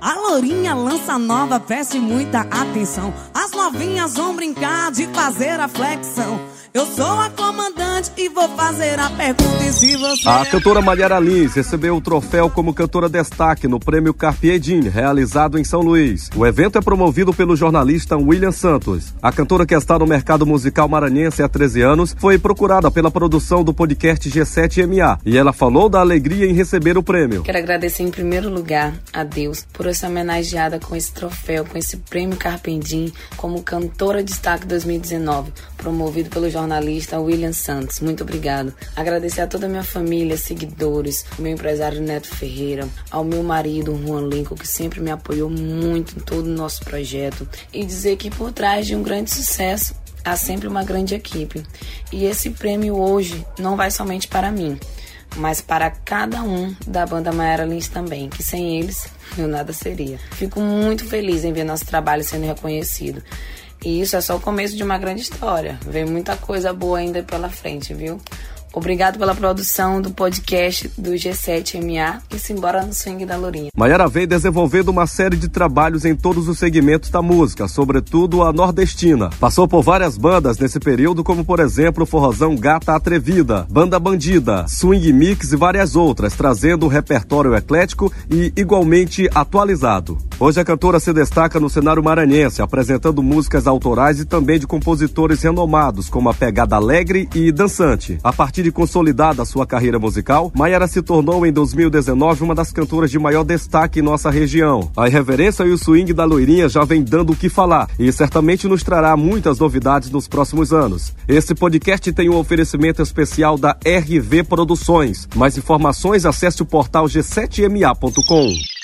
A lourinha lança nova, preste muita atenção. As novinhas vão brincar de fazer a flexão. Eu sou a e vou fazer a pergunta e se você... A cantora Malhara Lins recebeu o troféu como cantora destaque no prêmio Carpier Jean, realizado em São Luís. O evento é promovido pelo jornalista William Santos. A cantora que está no mercado musical maranhense há 13 anos foi procurada pela produção do podcast G7MA e ela falou da alegria em receber o prêmio. Quero agradecer em primeiro lugar a Deus por ser homenageada com esse troféu, com esse prêmio Jean como cantora destaque 2019, promovido pelo jornalista jornalista William Santos. Muito obrigado. Agradecer a toda a minha família, seguidores, meu empresário Neto Ferreira, ao meu marido Juan Lincoln, que sempre me apoiou muito em todo o nosso projeto. E dizer que por trás de um grande sucesso há sempre uma grande equipe. E esse prêmio hoje não vai somente para mim, mas para cada um da banda Maera Lins também, que sem eles eu nada seria. Fico muito feliz em ver nosso trabalho sendo reconhecido. E isso é só o começo de uma grande história. Vem muita coisa boa ainda pela frente, viu? Obrigado pela produção do podcast do G7MA e simbora no swing da Lourinha. Maiara vem desenvolvendo uma série de trabalhos em todos os segmentos da música, sobretudo a nordestina. Passou por várias bandas nesse período, como por exemplo o Forrozão Gata Atrevida, Banda Bandida, Swing Mix e várias outras, trazendo um repertório eclético e igualmente atualizado. Hoje a cantora se destaca no cenário maranhense, apresentando músicas autorais e também de compositores renomados, como a pegada alegre e dançante. A partir de consolidada sua carreira musical, Maiara se tornou em 2019 uma das cantoras de maior destaque em nossa região. A irreverência e o swing da loirinha já vem dando o que falar e certamente nos trará muitas novidades nos próximos anos. Esse podcast tem um oferecimento especial da RV Produções. Mais informações acesse o portal g7ma.com.